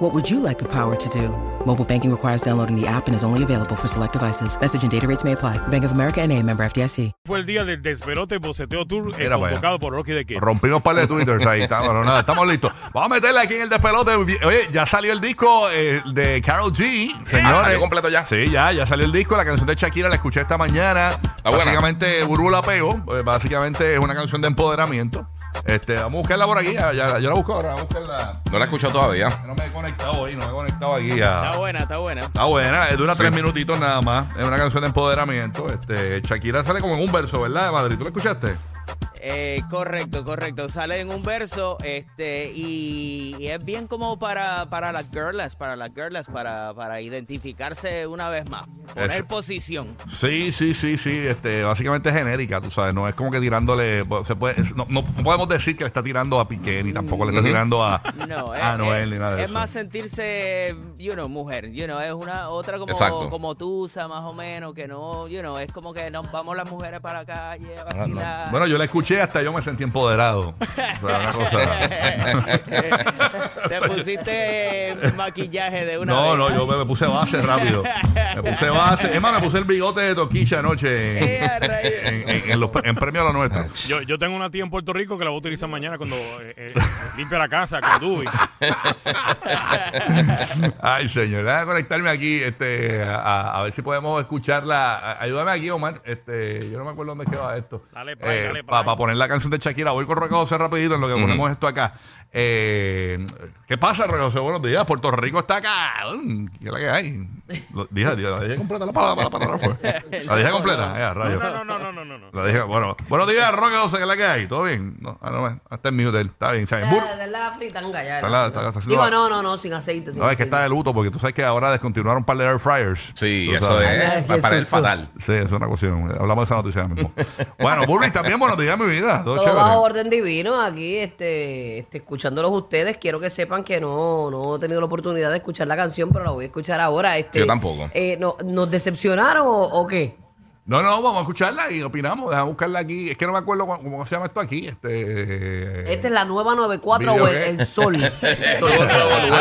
What would you like the power to do? Mobile banking requires downloading the app and is only available for select devices. Message and data rates may apply. Bank of America and a member FDIC. Fue el día del Desperote Boceteo Tour eh, Mira convocado allá. por Rocky de Kid. Rompimos par de Twitter ahí, estamos, nada, estamos listos. Vamos a meterle aquí en el despelote. Oye, ya salió el disco eh, de Carol G. Señores. ¿Salió completo ya? Sí, ya, ya salió el disco. La canción de Shakira la escuché esta mañana. buena. básicamente, Burbu la pegó. eh, Básicamente es una canción de empoderamiento. Este, vamos a buscarla por aquí. Ya, ya- yo la busco ahora. Vamos a buscarla. No la he escuchado todavía. No me he conectado hoy, no me he conectado aquí. a- Está buena, está buena. Está buena, eh, dura tres minutitos nada más. Es una canción de empoderamiento. Este, Shakira sale como en un verso, ¿verdad? De Madrid. ¿Tú la escuchaste? Eh, correcto, correcto. Sale en un verso, este, y, y es bien como para, para las girls, para las girls, para, para identificarse una vez más. Poner Eso. posición. Sí, sí, sí, sí. Este, básicamente es genérica, tú sabes. No es como que tirándole. Se puede, no, no podemos decir que le está tirando a Piqué, ni tampoco le está tirando a, No, es, a Noel, ni nada de es eso. más sentirse, you know, mujer, you know, es una otra como, Exacto. como tusa más o menos, que no, you know, es como que nos vamos las mujeres para la calle a Ah, vacilar. Bueno, yo la escuché hasta yo me sentí empoderado. O sea, una cosa- Te pusiste maquillaje de una No, vez. no, yo me, me puse base rápido. Me puse base. Es más, me puse el bigote de Toquicha anoche Eh, a en, en, en- en los- en premio a lo nuestro. Yo, yo tengo una tía en Puerto Rico que la voy a utilizar mañana cuando eh, eh, limpia la casa con Dubi. Ay, señor, déjame conectarme aquí este, a, a ver si podemos escucharla. A- Ayúdame aquí, Omar. Este, yo no me acuerdo dónde queda esto. Dale Para ahí. Poner la canción de Shakira. Voy con Roque José rapidito en lo que ponemos esto acá. Eh, ¿Qué pasa, Roque José? Buenos días. Puerto Rico está acá. Mm, ¿Qué es la que hay? Lo- Dije, dije, la dije completa la palabra, la palabra fue. La dije completa. Ya, No, no, no, no, no, no, no. La dije, bueno, buenos días, Roque José, ¿qué es la que hay? ¿Todo bien? No, ah, no, hasta el mute, está bien. ¿sabes? Bur- de la fritanga ya. Está la- está- está haciendo Digo, la- no, no, no, sin aceite. sin No, es que aceite. está de luto porque tú sabes que ahora descontinuaron un par de air fryers. Sí, Tú eso sabes. Ay, es para el fatal. Sí, es una cuestión. Hablamos de esa noticia ahora mismo. bueno, Burby, también buenos días, mi Todo, Todo chévere. bajo orden divino aquí, este, este, escuchándolos ustedes. Quiero que sepan que no, no he tenido la oportunidad de escuchar la canción, pero la voy a escuchar ahora. Este, Yo tampoco. eh, no, ¿Nos decepcionaron o, o qué? No, no, vamos a escucharla y opinamos. Déjame buscarla aquí. Es que no me acuerdo cómo, cómo se llama esto aquí. Este. Esta es la nueva 94 ¿Video o el, qué? el sol. Ah,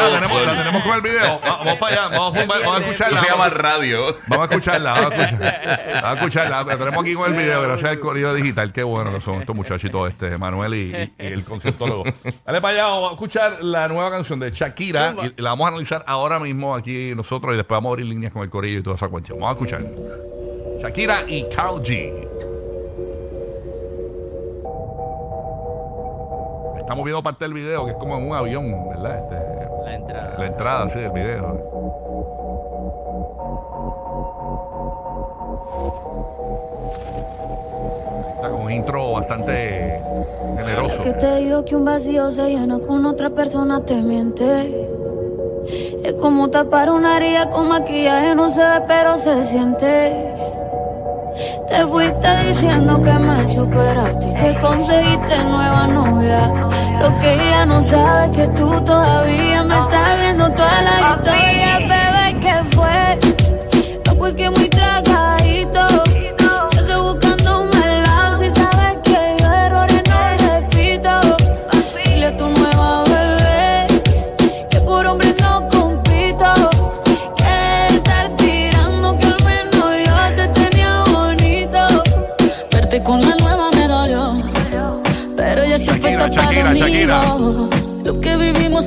la, tenemos, la tenemos con el video. Va- Vamos para allá. Vamos, vamos, vamos a Eso escucharla. se llama Vamos, radio. vamos a escucharla. Vamos a escucharla. Vamos a escucharla. La tenemos aquí con el video. Gracias al corrido digital. Qué bueno que son estos muchachitos, este, Manuel y, y- y el conceptólogo. Dale para allá. Vamos a escuchar la nueva canción de Shakira. Y, la vamos a analizar ahora mismo aquí nosotros. Y después vamos a abrir líneas con el corillo y toda esa cuestión. Vamos a escuchar. Shakira y Carl G. Estamos viendo parte del video que es como en un avión, ¿verdad? Este, La entrada. la entrada, sí, del video. Está con un intro bastante generoso. Que te digo que un vacío se llena con otra persona te miente. Es como tapar una herida con maquillaje, no se ve pero se siente. Te fuiste diciendo que me superaste y te conseguiste nueva novia. Lo que ella no sabe es que tú todavía me estás viendo toda la historia, bebé, ¿qué fue? No, pues que muy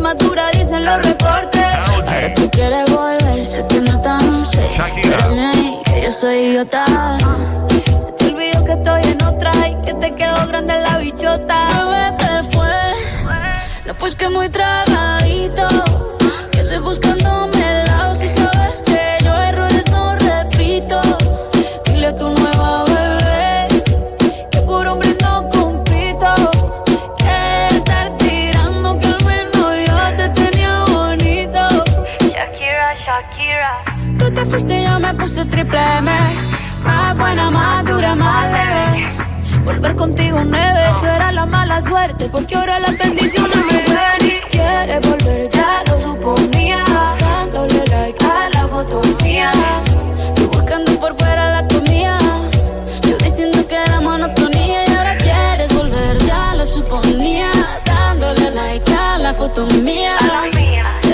Estoy madura, dicen los reportes. Ahora tú quieres volver, sé que no tan sé. Que yo soy idiota. Se te olvidó que estoy en otra y que te quedó grande la bichota. Bebé, te fue. Pues que muy tragadito. Que estoy buscándome triple M. Más buena, más dura, más leve. Volver contigo nueve, tú eras la mala suerte, porque ahora las bendiciones me llueven y quieres volver, ya lo suponía. Dándole like a la foto mía. Tú buscando por fuera la comida. Yo diciendo que era monotonía y ahora quieres volver, ya lo suponía. Dándole like a la foto mía. Te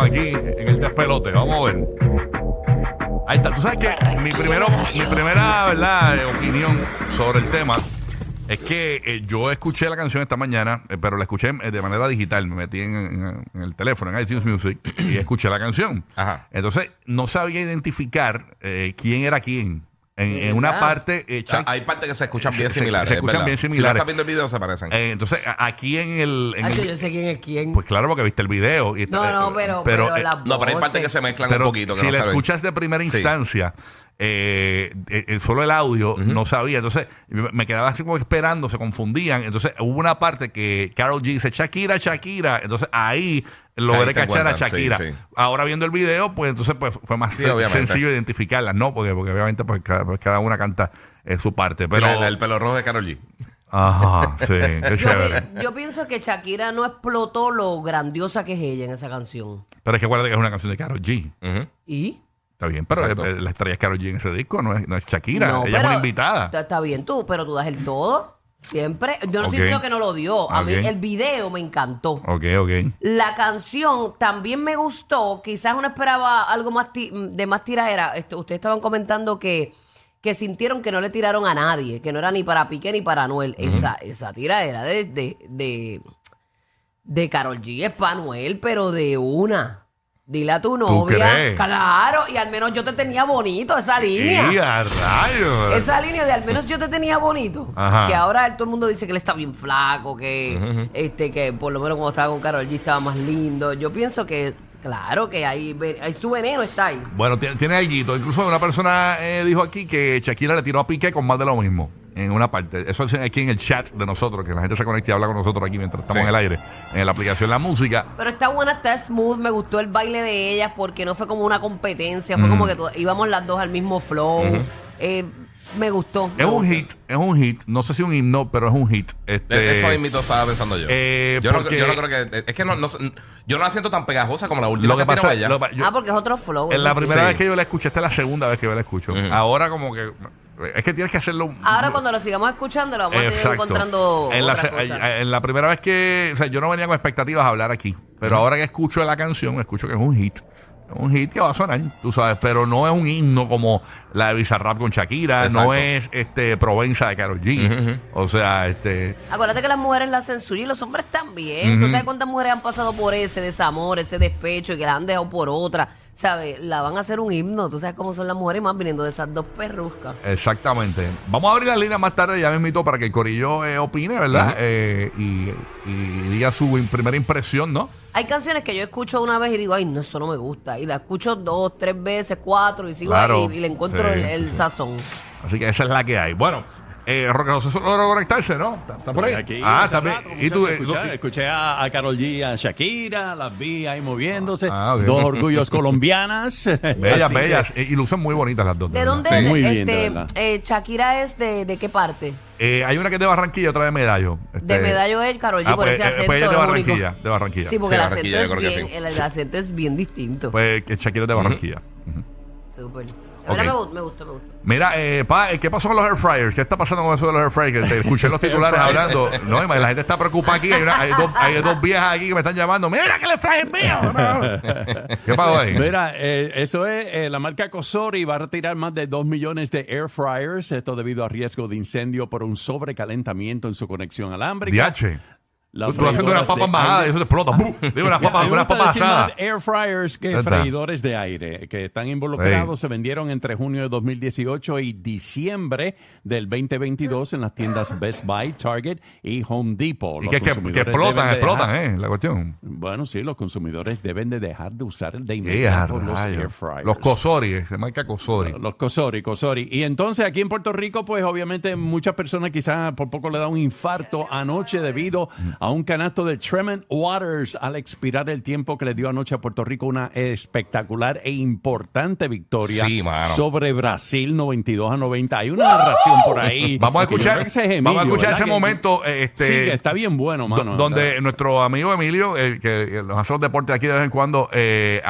Aquí en el despelote. Vamos a ver. Ahí está. Tú sabes que mi, primero, mi primera ¿verdad? opinión sobre el tema es que eh, yo escuché la canción esta mañana, eh, pero la escuché eh, de manera digital. Me metí en, en- en el teléfono, en iTunes Music, y escuché la canción. Ajá. Entonces, no sabía identificar eh, quién era quién. En, en una parte, eh, hay partes que se escuchan bien Se- similares. se es escuchan verdad. bien Si no similares. estás viendo el video, se parecen. eh, entonces, a- aquí en el. en el- yo sé quién es quién. pues claro, porque viste el video. y- no, no, eh, pero, pero, eh, las no, pero hay partes voces. que se mezclan pero un poquito. Que si no la se ven. escuchas de primera Sí. instancia, eh, eh, eh, solo el audio no sabía. Entonces me me quedaba así como esperando, se confundían. Entonces hubo una parte que Carol G dice Shakira, Shakira. Entonces ahí logré cachar a sí, Shakira. sí. Ahora viendo el video, pues entonces pues, fue más Sí, sen- obviamente. sencillo identificarlas, ¿no? Porque, porque obviamente pues cada, pues, cada una canta eh, su parte. Pero. el pelo rojo de Karol G. Ajá, sí, qué Yo, chévere. yo pienso que Shakira no explotó lo grandiosa que es ella en esa canción. Pero es que acuérdate que es una canción de Carol G. ¿Y? Está bien, pero Exacto. eh, la estrella es Karol G en ese disco, no es, no es Shakira. No, Ella es pero- una invitada. Está, está bien tú, pero tú das el todo. Siempre. Yo no Ok. estoy diciendo que no lo dio. A mí Ok. el video me encantó. Ok, ok. La canción también me gustó. Quizás uno esperaba algo más ti- de más tiraera. Esto, ustedes estaban comentando que, que sintieron que no le tiraron a nadie, que no era ni para Piqué ni para Anuel. Esa, esa tira era de, de, de, de Carol G. Es para Anuel, pero de una. Dile a tu novia. crees? Claro, y al menos yo te tenía bonito esa línea. ¡Y a rayos! Esa línea de al menos yo te tenía bonito. Ajá. Que ahora todo el mundo dice que él está bien flaco, que este que por lo menos cuando estaba con Carol G estaba más lindo. Yo pienso que, claro, que ahí, ve- ahí su veneno está ahí. Bueno, tiene, tiene. Incluso una persona eh, dijo aquí que Shakira le tiró a Piqué con más de lo mismo. En una parte. Eso es aquí en el chat de nosotros, que la gente se conecta y habla con nosotros aquí mientras estamos Sí. en el aire. En la aplicación La Música. Pero está buena, está smooth, me gustó el baile de ellas porque no fue como una competencia, fue como que to- íbamos las dos al mismo flow. Eh, me gustó. me Es un gustó. hit, es un hit. No sé si un himno, pero es un hit. Este, Eso mismo estaba pensando yo. eh, yo, no, porque- yo no creo que. Es que no, no- yo no la siento tan pegajosa como la última Lo que que tiró pasa ella. lo que pa- yo- ah, porque es otro flow. en la eso sí. primera Sí. vez que yo la escuché, esta es la segunda vez que yo la escucho. Ujú. Ahora como que es que tienes que hacerlo. Ahora cuando lo sigamos escuchando lo vamos a seguir encontrando en la, otras se- cosas. en la primera vez que, o sea, yo no venía con expectativas a hablar aquí, pero ahora que escucho la canción, escucho que es un hit. Es un hit que va a sonar, tú sabes, pero no es un himno como la de Bizarrap con Shakira, Exacto. no es este Provenza de Karol G. O sea, este Acuérdate que las mujeres la hacen suya y los hombres también. ¿Tú Ujú. sabes cuántas mujeres han pasado por ese desamor, ese despecho y que la han dejado por otra? ¿Sabes? La van a hacer un himno. Tú sabes cómo son las mujeres más viniendo de esas dos perruscas. Exactamente. Vamos a abrir la línea más tarde, ya me invito para que el Corillo eh, opine, ¿verdad? Eh, y, y diga su primera impresión, ¿no? Hay canciones que yo escucho una vez y digo, ay, no, esto no me gusta. Y la escucho dos, tres veces, cuatro y sigo Claro. ahí y le encuentro Sí, el, el sí. sazón. Así que esa es la que hay. Bueno, Eh, Roque José logró conectarse, ¿no? ¿Está, está por ahí? Aquí, ah, también. rato, ¿Y tú? eh, escuché, a, a Karol G, a Shakira, las vi ahí moviéndose. Ah, ok. Dos orgullos colombianas. bellas, que- bellas. eh, Y lucen muy bonitas las dos. ¿De dónde Sí. es? Muy bien, este, verdad. eh, Shakira es de, de qué parte? Eh, hay una que es de Barranquilla, otra de Medallo. De Este- Medallo es Karol G, Ah, por pues, ese acento pues ella es de. Barranquilla, de Barranquilla. Sí, porque Sí, el, acento es que bien, sí. el, acento es bien distinto. Pues que Shakira es de Barranquilla. Súper. Me, gu- me gustó, me gustó. Mira, eh, pa, eh, ¿qué pasó con los air fryers? ¿Qué está pasando con eso de los air fryers? Que te escuché en los titulares hablando. No, y la gente está preocupada aquí. Hay, una- hay dos, hay dos viejas aquí que me están llamando. ¡Mira que el air fryer es mío! ¿Qué pasó ahí? Mira, eh, eso es, eh, la marca Cosori va a retirar más de 2 millones de air fryers, esto debido a riesgo de incendio por un sobrecalentamiento en su conexión alámbrica. Diache. Las Tú, haciendo una freidoras papa de embajada y eso te explota. ¡Bum! Digo, unas papas, unas papas asadas. air fryers que está. freidores de aire que están involucrados se vendieron entre junio de 2018 y diciembre del 2022 en las tiendas Best Buy, Target y Home Depot. Y Los que, que, que consumidores explotan, explotan, dejar- ¿eh? La cuestión. Bueno, sí, los consumidores deben de dejar de usar de ¡Qué inmediato los rayos! air fryers. Los Cosori, se marca Cosori. Los Cosori, Cosori. Y entonces aquí en Puerto Rico, pues obviamente muchas personas quizás por poco le da un infarto anoche debido a un canasto de Tremont Waters al expirar el tiempo que le dio anoche a Puerto Rico una espectacular e importante victoria Sí, sobre Brasil 92 a 90. Hay una narración por ahí. Vamos a escuchar, que vamos a escuchar ese Que- momento. Este, sí, que está bien bueno, mano. Do- donde ¿verdad? nuestro amigo Emilio, eh, que nos hace los deportes aquí de vez en cuando, eh,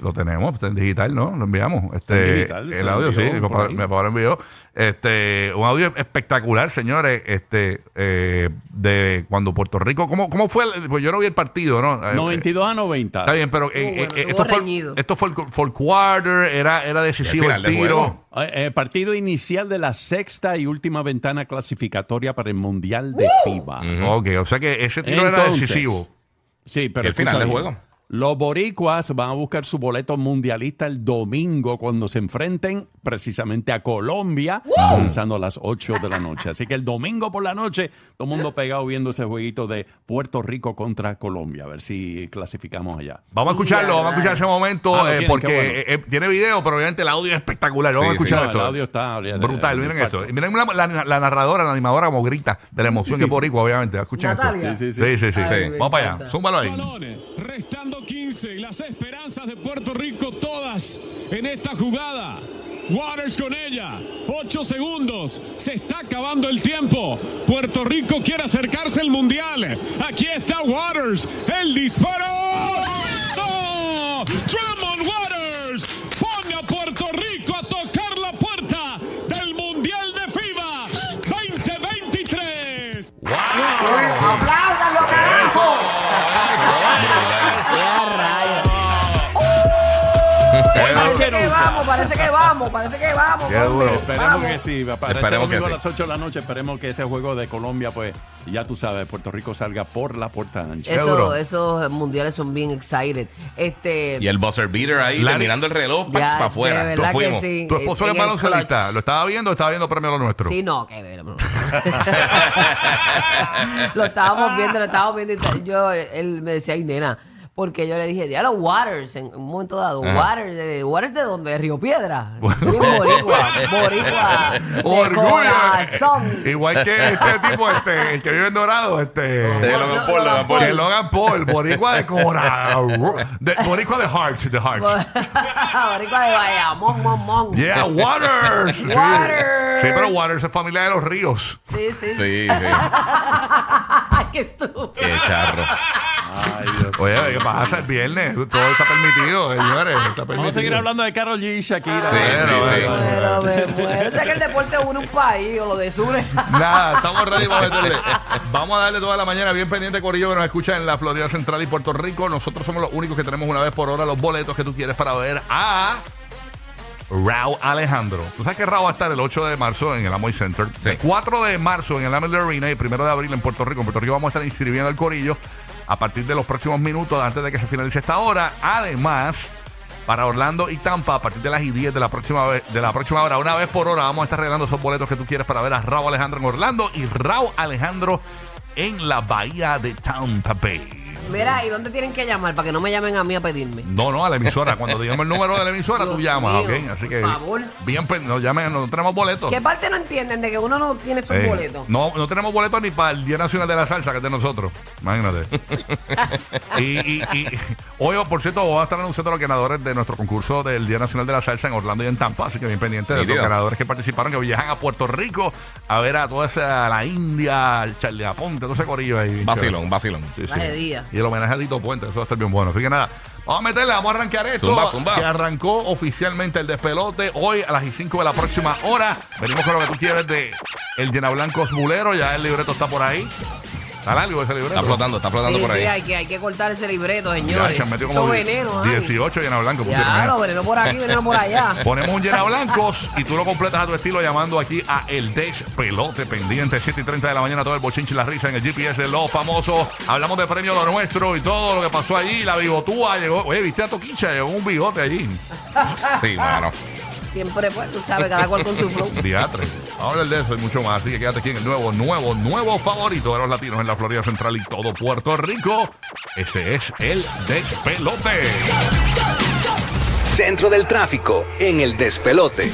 lo tenemos, está en digital, ¿no? Lo enviamos. Este, en digital, el audio, sí, envió mi por papá, ahí. mi papá lo envió. Este, un audio espectacular, señores, este, eh, de cuando Puerto Rico, ¿cómo, cómo fue? el- pues yo no vi el partido, ¿no? Eh, 92 a 90. Está bien, pero eh, bueno, eh, esto, fue, reñido. esto fue el fourth quarter, era, era decisivo el, tiro. Eh, eh, partido inicial de la sexta y última ventana clasificatoria para el Mundial de FIBA. Ok, o sea que ese tiro era decisivo. Sí, pero el final del juego. Los boricuas van a buscar su boleto mundialista el domingo cuando se enfrenten precisamente a Colombia, comenzando a las 8 de la noche. Así que el domingo por la noche, todo el mundo pegado viendo ese jueguito de Puerto Rico contra Colombia, a ver si clasificamos allá. Vamos a escucharlo, vamos a escuchar ese momento Ah, eh, tienen, porque bueno. eh, eh, tiene video, pero obviamente el audio es espectacular. Vamos Sí, a escuchar sí. No, esto. el audio está Brutal, miren esto. Y Miren la, la- la narradora, la animadora como grita de la emoción que es boricua, obviamente. Escuchen Natalia. esto. Sí, sí, sí. Sí, sí, sí. Ay, Vamos para allá. Zúmbalo ahí. balones, restando 15 y las esperanzas de Puerto Rico todas en esta jugada. Waters con ella, 8 segundos, se está acabando el tiempo. Puerto Rico quiere acercarse al mundial. Aquí está Waters, el disparo. Vamos, parece que vamos, parece que vamos. Qué duro. Esperemos Vamos. que sí. Este Esperemos que domingo sí. a las 8 de la noche, esperemos que ese juego de Colombia, pues, ya tú sabes, Puerto Rico salga por la puerta ancha. Eso, esos mundiales son bien excited. Este, Y el buzzer beater ahí, Larry- terminando el reloj, ya, para afuera. verdad Nos que fuimos. sí. Tu esposo es el baloncelista. ¿Lo estaba viendo o estaba viendo premio lo nuestro? Sí, no, que ver. no. lo estábamos viendo, lo estábamos viendo. y yo, él me decía, ay, nena, porque yo le dije, ya los Waters, en un momento dado, Waters, de, ¿Waters de dónde? ¿De Río Piedra? Boricua, boricua, de Orgullo. corazón. Igual que este tipo, este, el que vive en Dorado, este. De Logan Paul, Logan Paul. Que Logan Paul, boricua de corazón. De, boricua de heart, de heart. boricua de Bayamón, mon, mon. Yeah, Waters. Sí. Waters. Sí, pero Waters es familia de los ríos. Sí, sí. Sí, sí. Qué estúpido. Qué charro. Ay, Dios Oye, ¿qué pasa el viernes? Todo está permitido, señores. Está permitido. Vamos a seguir hablando de Carol G y Shakira. Sí, sí, sí. Pero me muero. Que el deporte une un país o lo desune. Nada, estamos ready para meterle. Vamos a darle toda la mañana bien pendiente, Corillo, que nos escucha en la Florida Central y Puerto Rico. Nosotros somos los únicos que tenemos una vez por hora los boletos que tú quieres para ver a Rao Alejandro. Tú sabes que Rao va a estar el 8 de marzo en el Amoy Center, el 4 de marzo en el Amelie Arena y el 1 de abril en Puerto Rico. En Puerto Rico vamos a estar inscribiendo al Corillo a partir de los próximos minutos antes de que se finalice esta hora. Además, para Orlando y Tampa a partir de las y 10 de la próxima de la próxima hora, una vez por hora, vamos a estar regalando esos boletos que tú quieres para ver a Raúl Alejandro en Orlando y Raúl Alejandro en la bahía de Tampa Bay. Mira, ¿y dónde tienen que llamar para que no me llamen a mí a pedirme? No, no, a la emisora. Cuando digamos el número de la emisora, tú llamas, mío, ¿ok? Así que por favor. bien, pen- no llamen, no tenemos boletos. ¿Qué parte no entienden de que uno no tiene sus Eh, boletos? No, no tenemos boletos ni para el Día Nacional de la Salsa, que es de nosotros. Imagínate. y, y- y hoy, por cierto, voy a estar anunciando los ganadores de nuestro concurso del Día Nacional de la Salsa en Orlando y en Tampa. Así que bien pendiente de los ganadores que participaron, que viajan a Puerto Rico a ver a toda esa, la India, el Charlie Aponte, todo ese corillo ahí. Vacilón, vacilón. Sí, sí. Día. Y el homenaje a Tito Puente, eso va a estar bien bueno. Así que nada, vamos a meterle, vamos a arrancar esto. Zumba, zumba. Que arrancó oficialmente el despelote hoy a las 5 de la próxima hora. Venimos con lo que tú quieres de el Llena Blancos Bulero. Ya el libreto está por ahí. Está largo ese libreto. Está flotando, está flotando Sí, por sí, ahí. hay que, hay que cortar ese libreto, Ya, señores. se como veneno, ay. 18 Llena Blancos. Ya, lo veneno por aquí, veneno por allá. Ponemos un llena blancos y tú lo completas a tu estilo llamando aquí a El Desh Pelote pendiente 7 y 30 de la mañana todo el bochinche y la risa en el GPS de los famosos. Hablamos de premio lo nuestro y todo lo que pasó allí. La bigotúa llegó. Oye, viste a Toquicha, llegó un bigote allí. Sí, mano. Siempre, pues, tú sabes, cada cual con su flow. Diatre. Vamos a hablar de eso y mucho más. Así que quédate aquí en el nuevo, nuevo, nuevo favorito de los latinos en la Florida Central y todo Puerto Rico. Ese es el Despelote. Centro del tráfico en el despelote.